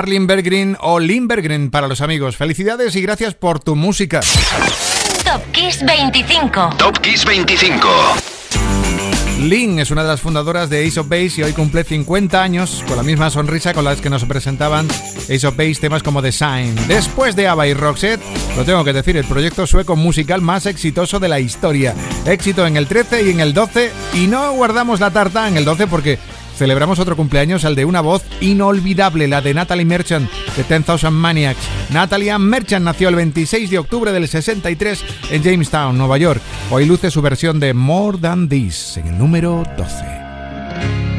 Marlin Bergrin o Limbergren para los amigos. Felicidades y gracias por tu música. Top Kiss 25. Top Kiss 25. Lynn es una de las fundadoras de Ace of Base y hoy cumple 50 años con la misma sonrisa con la que nos presentaban Ace of Base temas como Design. Después de ABBA y Roxette, lo tengo que decir, el proyecto sueco musical más exitoso de la historia. Éxito en el 13 y en el 12 y no guardamos la tarta en el 12 porque celebramos otro cumpleaños, al de una voz inolvidable, la de Natalie Merchant, de 10,000 Maniacs. Natalie Merchant nació el 26 de octubre del 63 en Jamestown, Nueva York. Hoy luce su versión de More Than This en el número 12.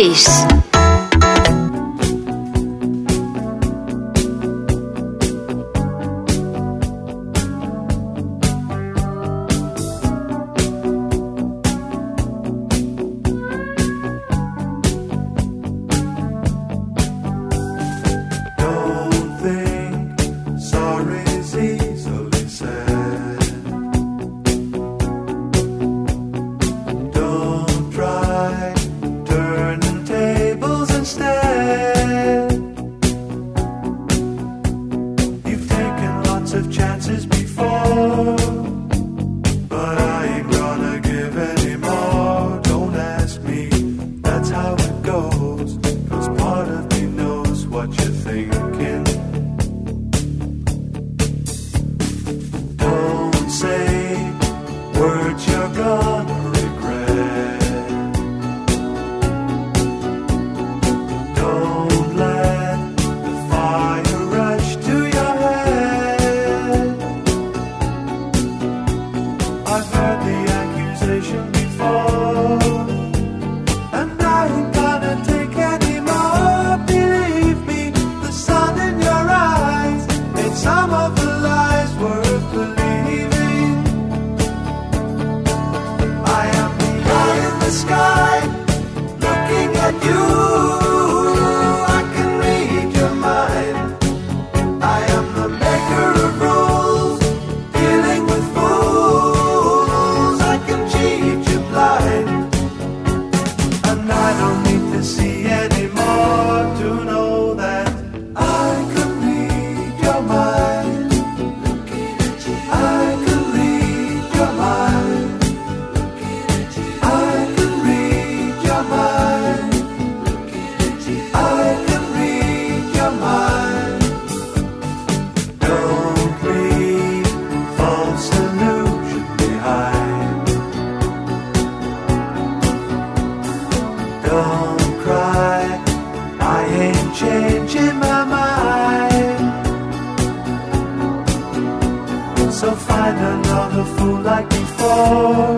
Es Kiss.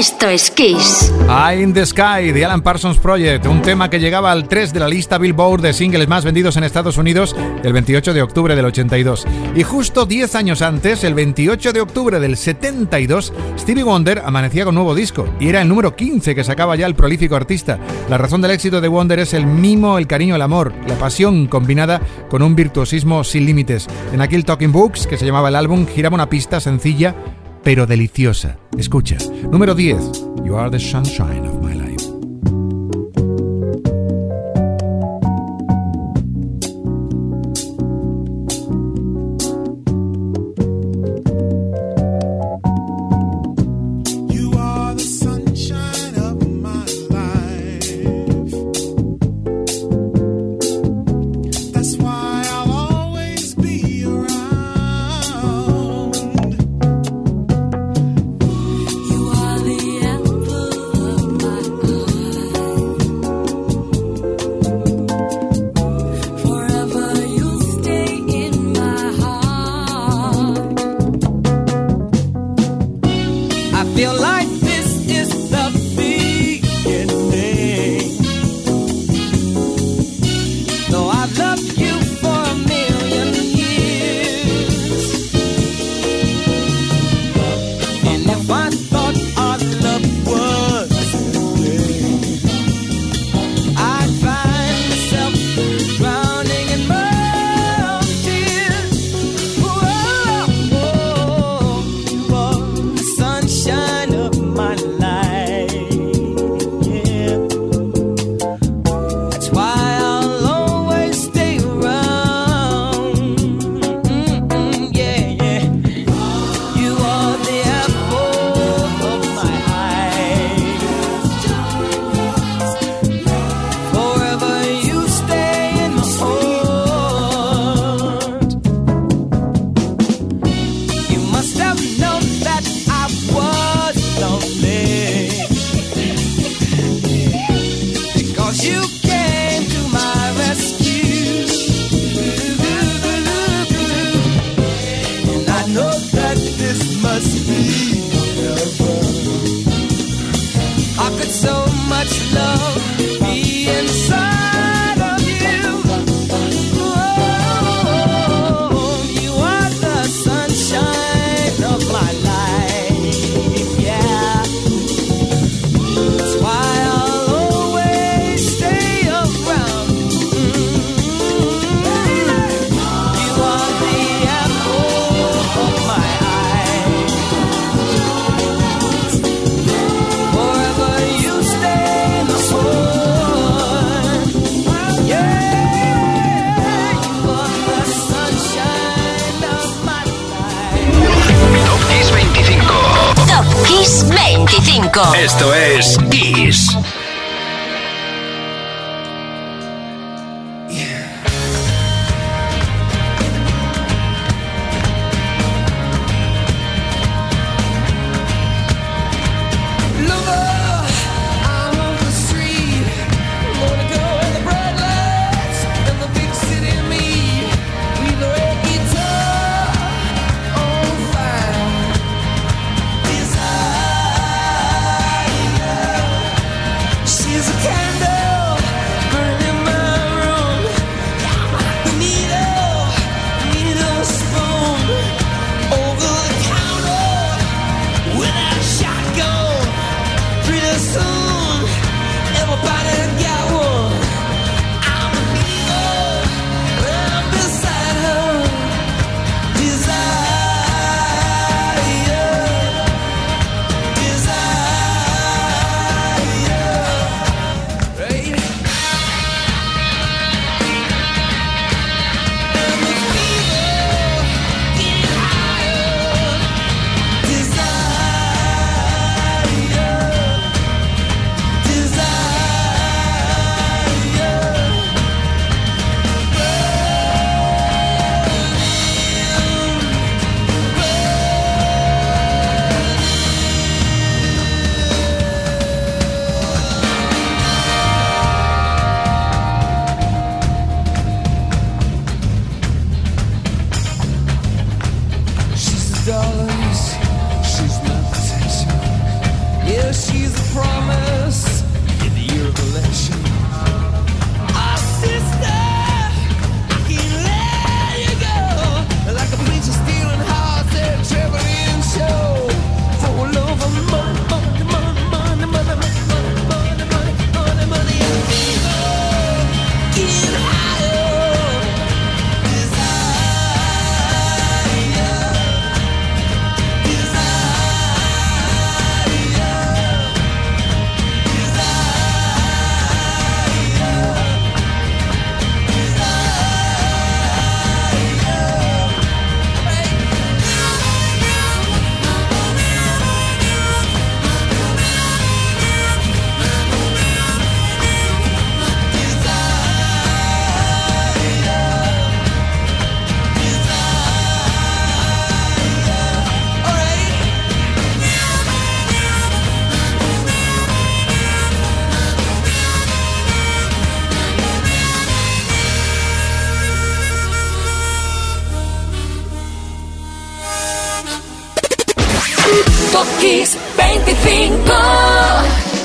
Esto es Kiss. Eye in the Sky de Alan Parsons Project, un tema que llegaba al 3 de la lista Billboard de singles más vendidos en Estados Unidos el 28 de octubre del 82. Y justo 10 años antes, el 28 de octubre del 72, Stevie Wonder amanecía con nuevo disco y era el número 15 que sacaba ya el prolífico artista. La razón del éxito de Wonder es el mimo, el cariño, el amor, la pasión combinada con un virtuosismo sin límites. En aquel Talking Books, que se llamaba el álbum, giraba una pista sencilla pero deliciosa. Escucha. Número 10. You are the sunshine of my life. Esto es Kiss.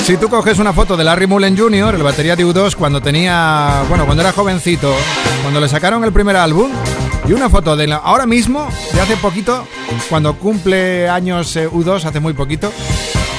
Si tú coges una foto de Larry Mullen Jr., el batería de U2, cuando tenía, bueno, cuando era jovencito, cuando le sacaron el primer álbum, y una foto de ahora mismo, de hace poquito, cuando cumple años eh, U2, hace muy poquito,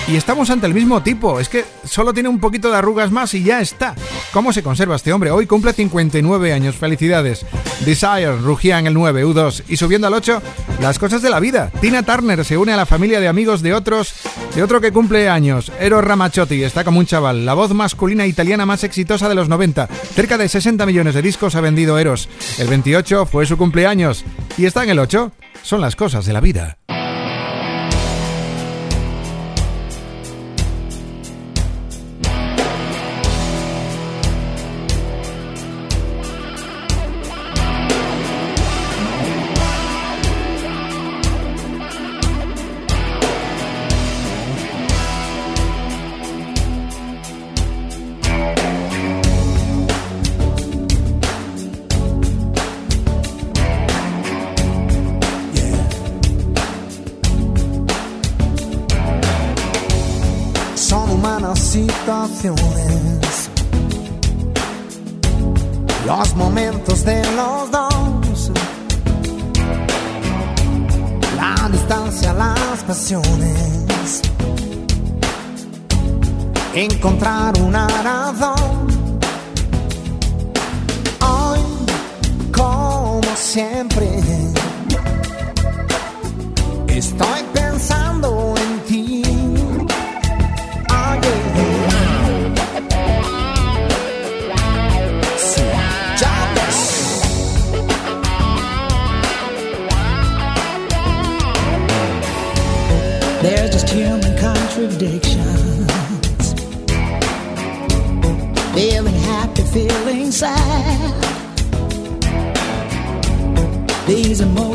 y estamos ante el mismo tipo, es que solo tiene un poquito de arrugas más y ya está. ¿Cómo se conserva este hombre? Hoy cumple 59 años, felicidades. Desire rugía en el 9, U2, y subiendo al 8, las cosas de la vida. Tina Turner se une a la familia de amigos de otros de otro que cumple años, Eros Ramazzotti, está como un chaval, la voz masculina italiana más exitosa de los 90. Cerca de 60 millones de discos ha vendido Eros. El 28 fue su cumpleaños. Y está en el 8. Son las cosas de la vida. Encontrar una razón. Hoy, como siempre,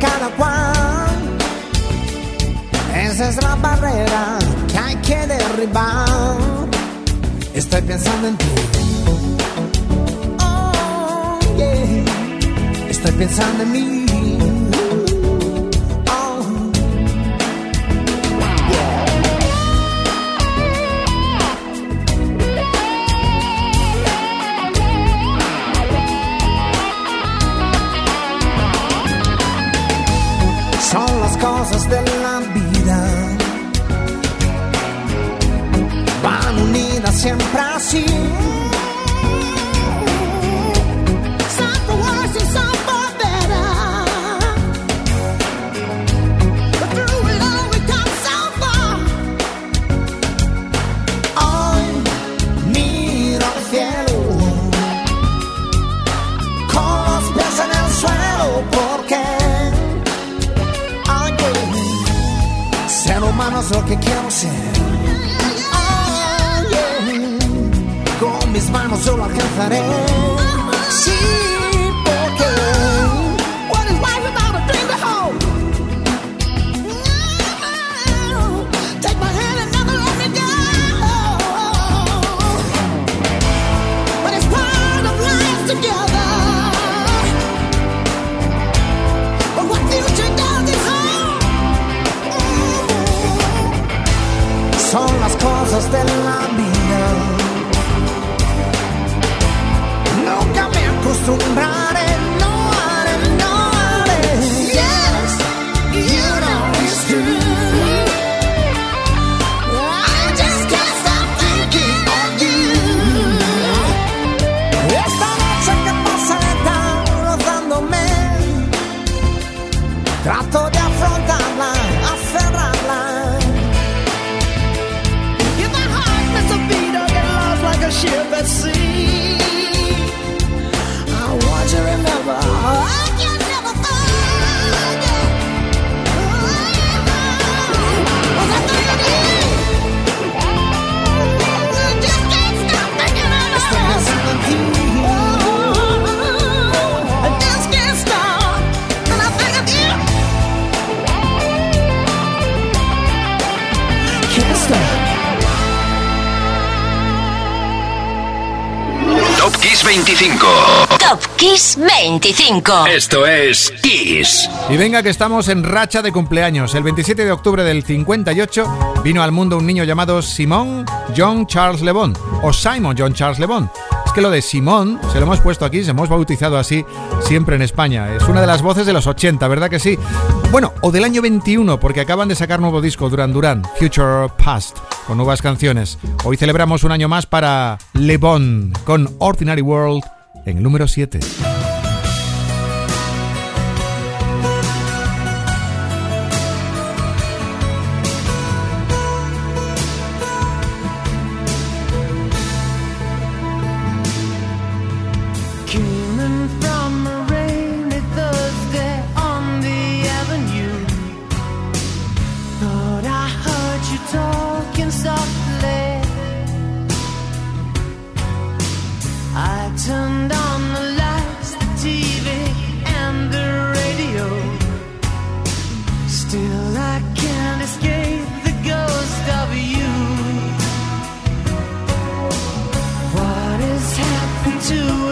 Cada cual. Esa es la barrera que hay que derribar. Estoy pensando en ti. Oh, yeah. Estoy pensando en mí. Cosas de la vida. Van unidas siempre así. Es lo que quiero ser. Oye, con mis manos yo lo alcanzaré. Cosas de la vida. Nunca me acostumbraré, 25. Top Kiss 25. Esto es Kiss. Y venga que estamos en racha de cumpleaños. El 27 de octubre del 58 vino al mundo un niño llamado Simón John Charles Le Bon, o Simon John Charles Le Bon. Es que lo de Simón se lo hemos puesto aquí, se hemos bautizado así siempre en España. Es una de las voces de los 80, ¿verdad que sí? Bueno, o del año 21, porque acaban de sacar nuevo disco Duran Duran, Future Past, con nuevas canciones. Hoy celebramos un año más para Le Bon, con Ordinary World en número 7. you.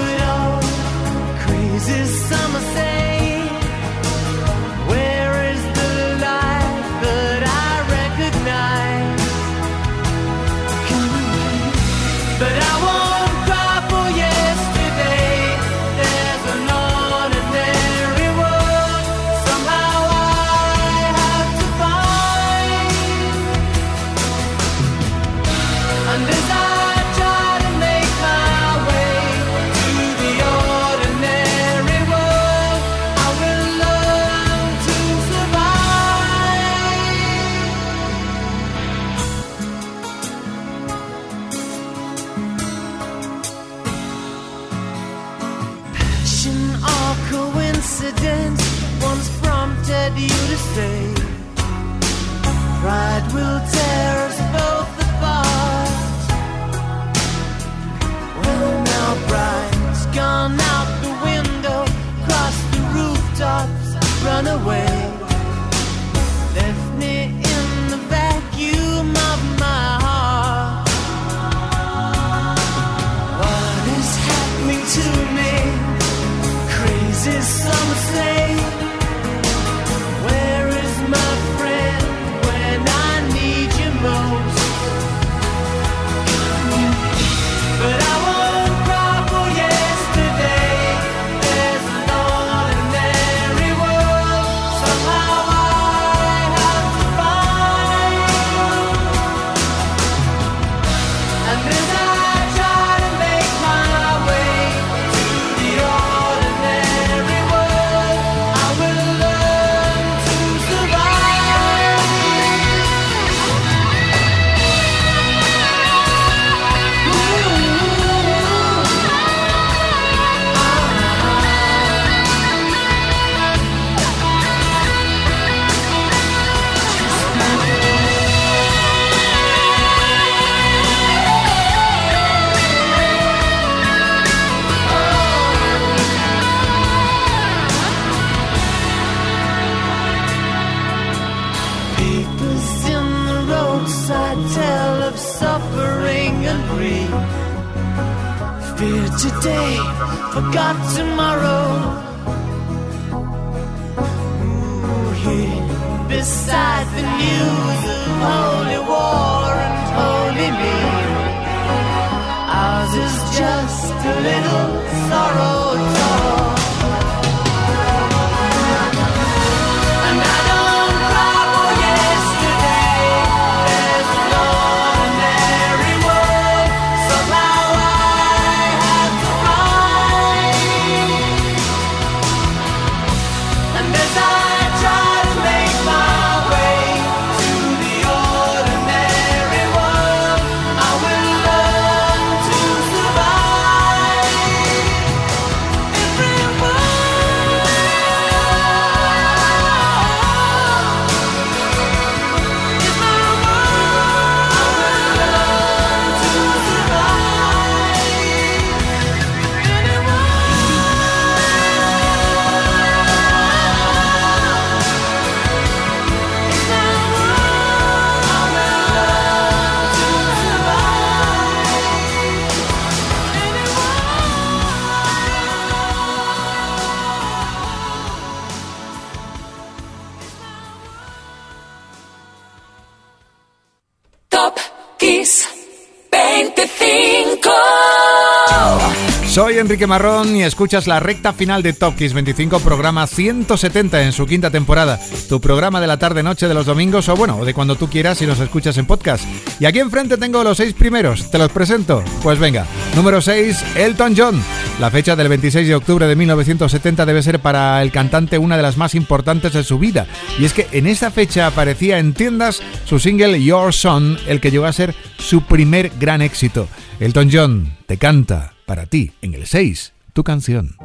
Enrique Marrón y escuchas la recta final de Top Kiss 25, programa 170 en su quinta temporada. Tu programa de la tarde-noche de los domingos o bueno, de cuando tú quieras y los escuchas en podcast. Y aquí enfrente tengo los seis primeros, te los presento. Pues venga, número 6, Elton John. La fecha del 26 de octubre de 1970 debe ser para el cantante una de las más importantes de su vida. Y es que en esta fecha aparecía en tiendas su single Your Son, el que llegó a ser su primer gran éxito. Elton John, te canta. Para ti, en el 6, tu canción.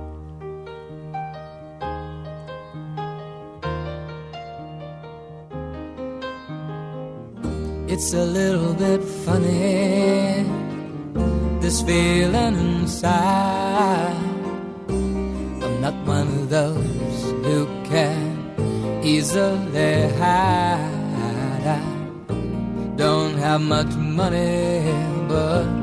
It's a little bit funny, this feeling inside. I'm not one of those who can easily hide. I don't have much money, but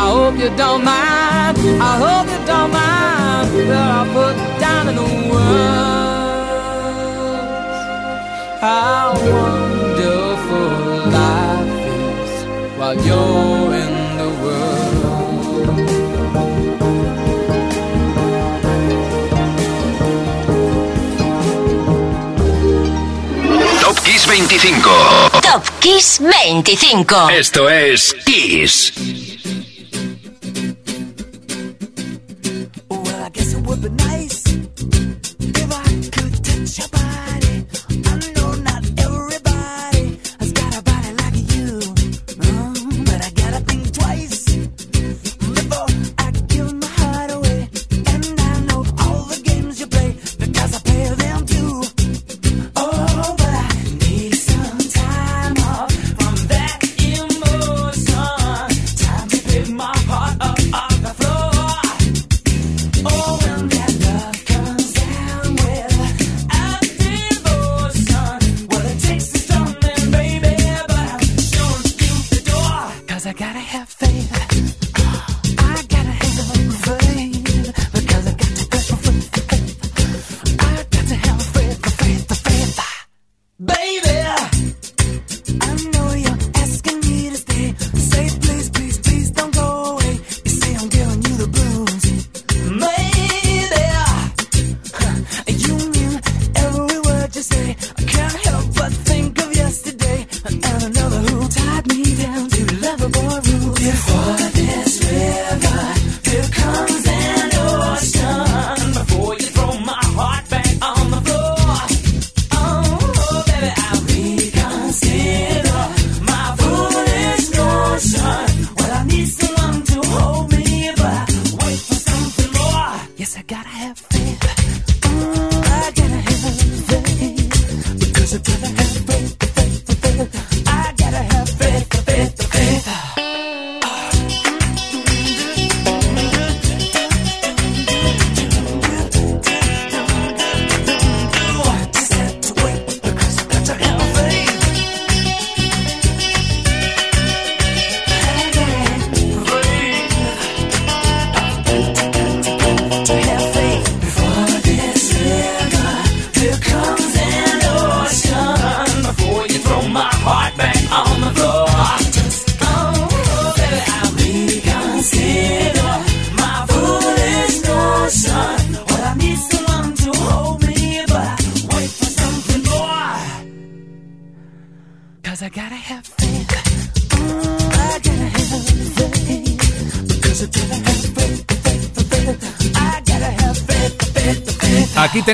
I hope you don't mind. I hope you don't mind that I put down in the words how wonderful life is while you're in the world. Top Kiss 25. Top Kiss 25. Esto es Kiss.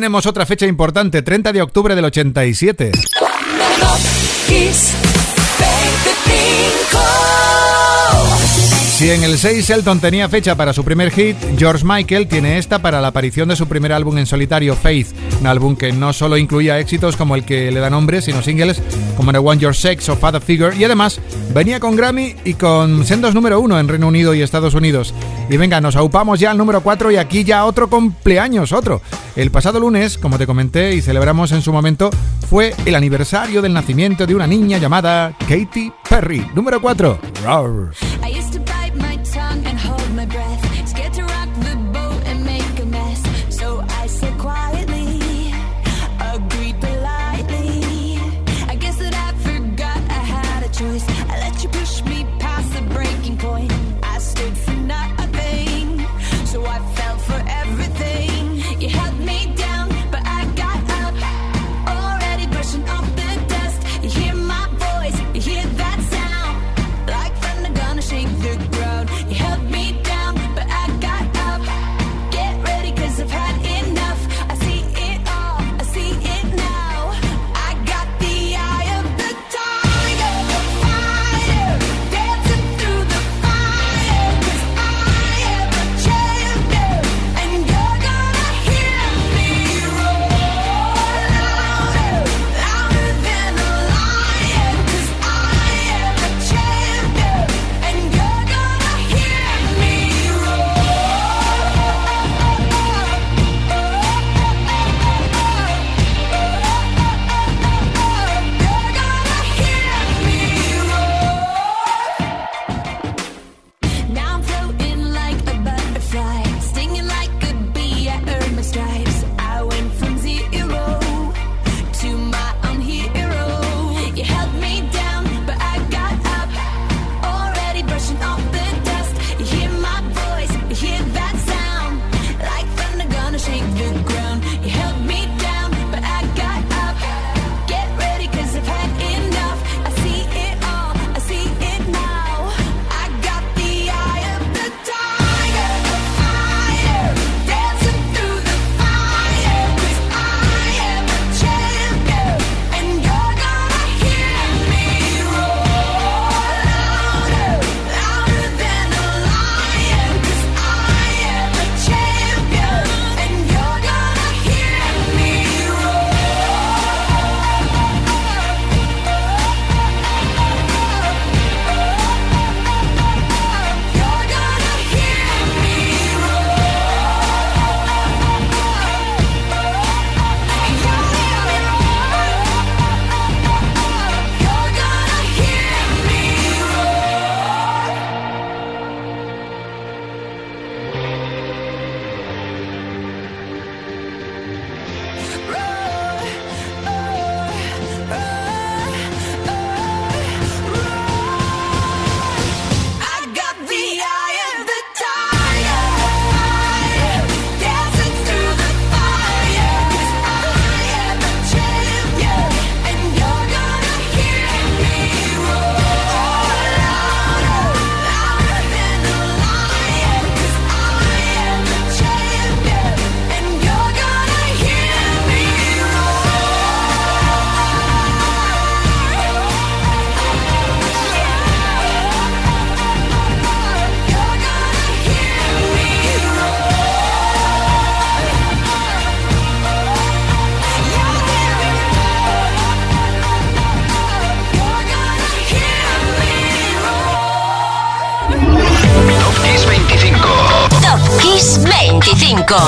Tenemos otra fecha importante, 30 de octubre del 87. Top Kiss 25. Si en el 6 Elton tenía fecha para su primer hit, George Michael tiene esta para la aparición de su primer álbum en solitario, Faith, un álbum que no solo incluía éxitos como el que le da nombre, sino singles como The One Your Sex o Father Figure, y además venía con Grammy y con sendos número 1 en Reino Unido y Estados Unidos. Y venga, nos aupamos ya al número 4 y aquí ya otro cumpleaños, otro. El pasado lunes, como te comenté y celebramos en su momento, fue el aniversario del nacimiento de una niña llamada Katy Perry. Número 4, Roars.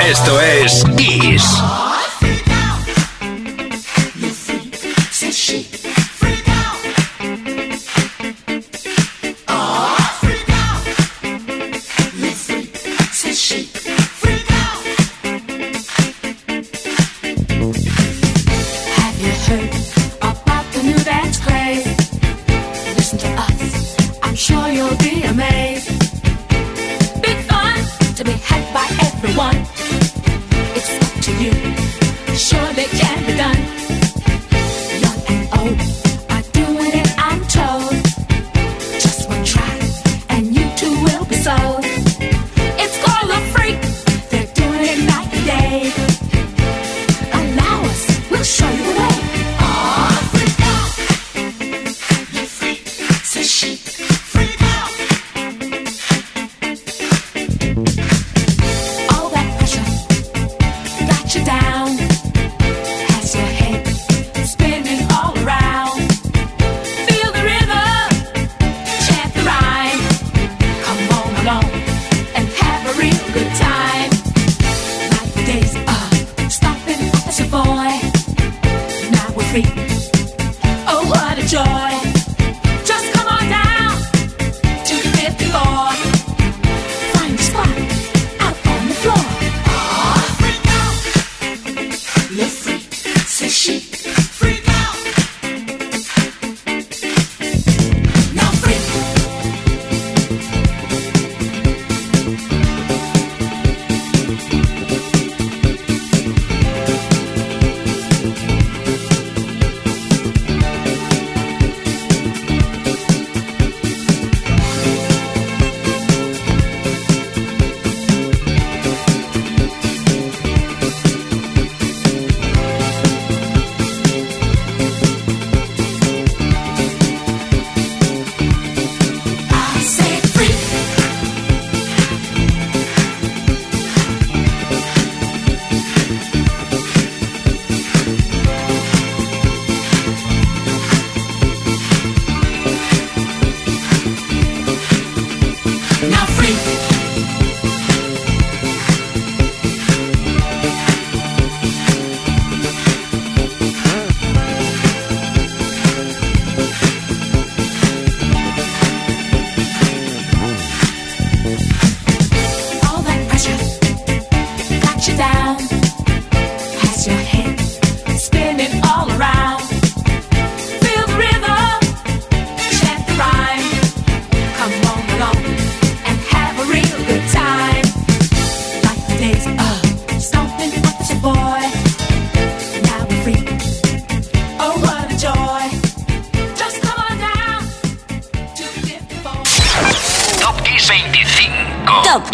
Esto es Kiss.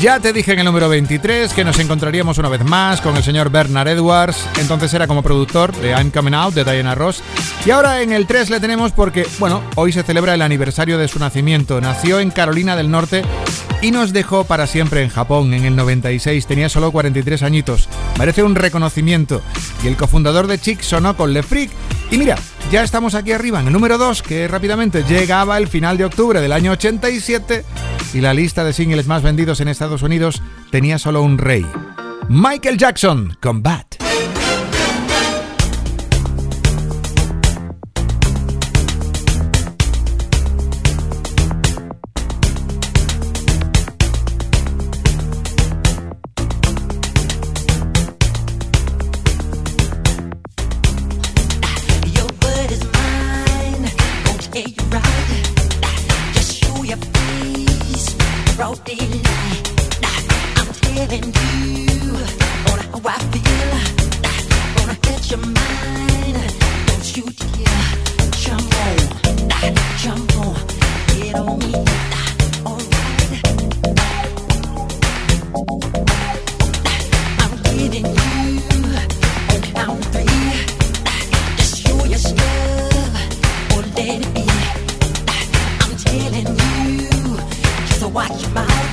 Ya te dije en el número 23 que nos encontraríamos una vez más con el señor Bernard Edwards, entonces era como productor de I'm Coming Out de Diana Ross. Y ahora en el 3 le tenemos porque, bueno, hoy se celebra el aniversario de su nacimiento. Nació en Carolina del Norte y nos dejó para siempre en Japón en el 96. Tenía solo 43 añitos. Merece un reconocimiento. Y el cofundador de Chic sonó con Le Freak. Y mira, ya estamos aquí arriba en el número 2, que rápidamente llegaba el final de octubre del año 87 y la lista de singles más vendidos en ese Estados Unidos tenía solo un rey. Michael Jackson, Combat. watch my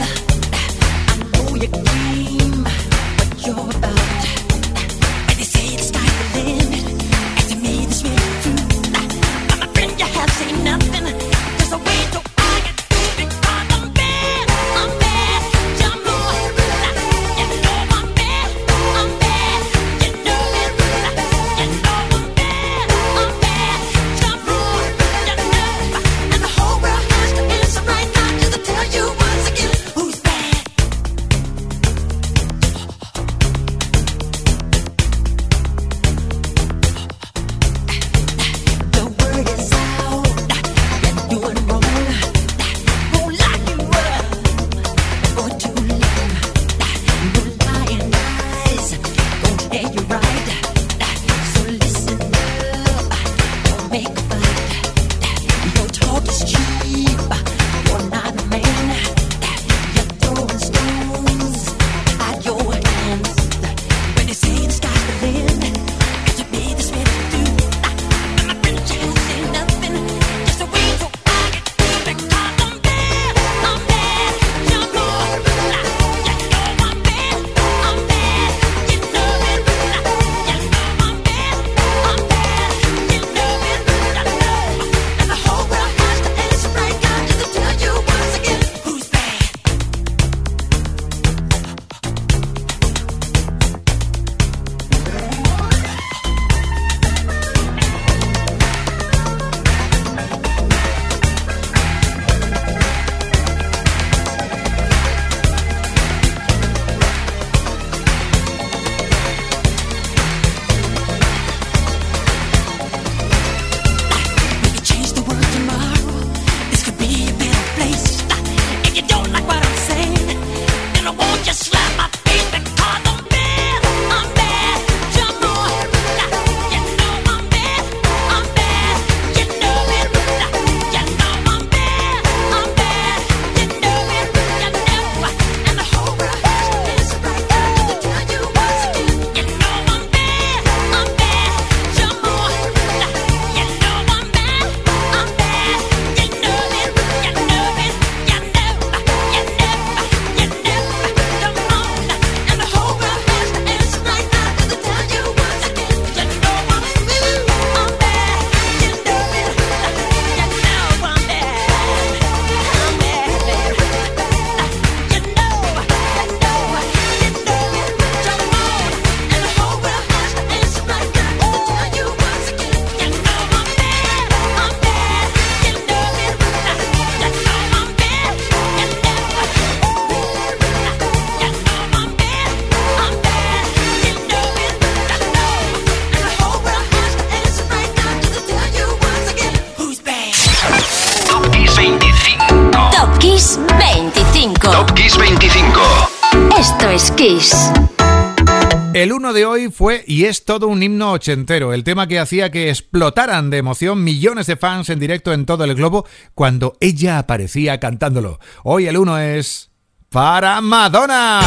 El uno de hoy fue y es todo un himno ochentero, el tema que hacía que explotaran de emoción millones de fans en directo en todo el globo cuando ella aparecía cantándolo. Hoy el uno es para Madonna.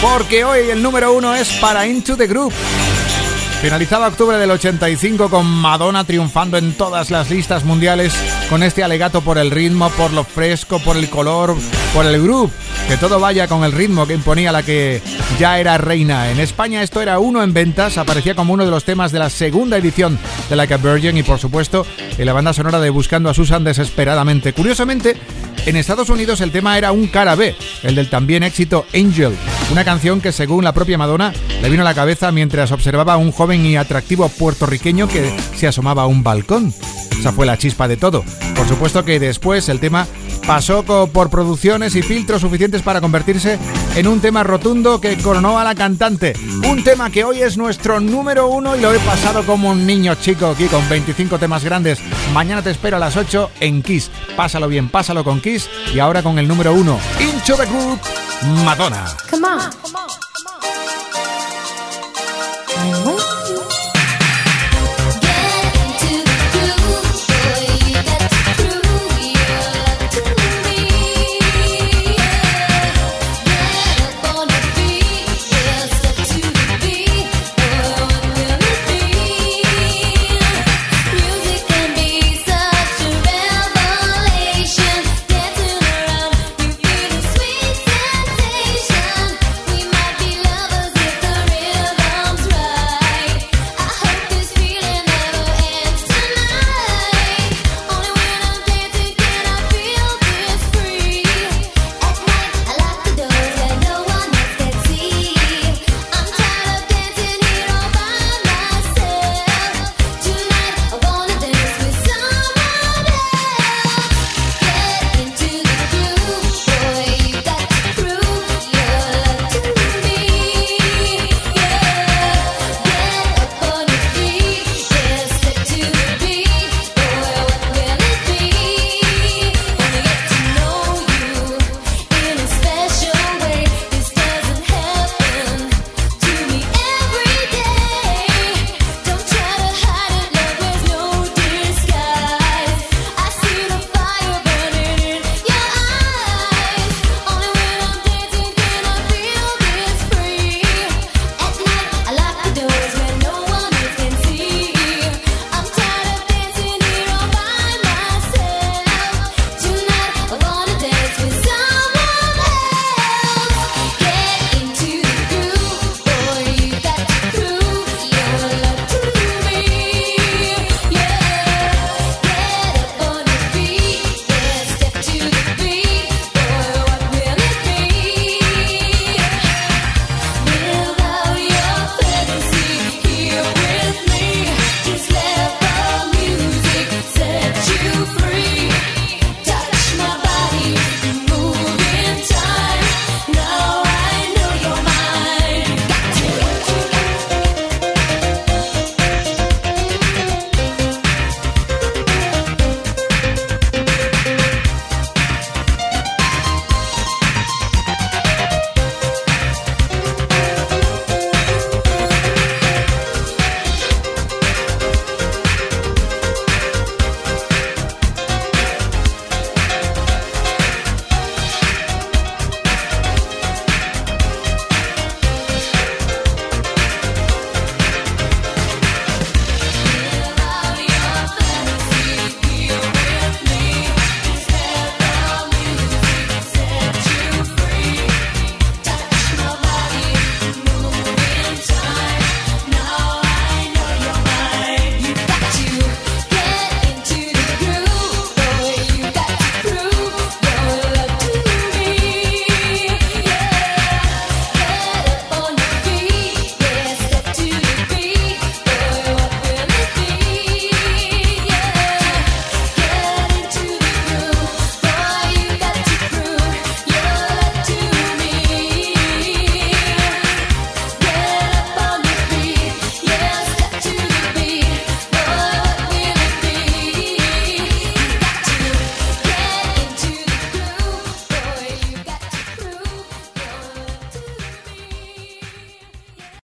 Porque hoy el número uno es para Into the Group. Finalizaba octubre del 85 con Madonna triunfando en todas las listas mundiales con este alegato por el ritmo, por lo fresco, por el color, por el groove. Que todo vaya con el ritmo que imponía la que ya era reina. En España esto era uno en ventas, aparecía como uno de los temas de la segunda edición de Like a Virgin y por supuesto en la banda sonora de Buscando a Susan desesperadamente. Curiosamente, en Estados Unidos el tema era un cara B, el del también éxito Angel, una canción que según la propia Madonna le vino a la cabeza mientras observaba a un joven y atractivo puertorriqueño que se asomaba a un balcón. Esa fue la chispa de todo. Por supuesto que después el tema pasó por producciones y filtros suficientes para convertirse en un tema rotundo que coronó a la cantante. Un tema que hoy es nuestro número uno y lo he pasado como un niño chico aquí con 25 temas grandes. Mañana te espero a las 8 en Kiss. Pásalo bien, pásalo con Kiss y ahora con el número uno, Incho the Group, Madonna. Come on. Come on, come on, come on.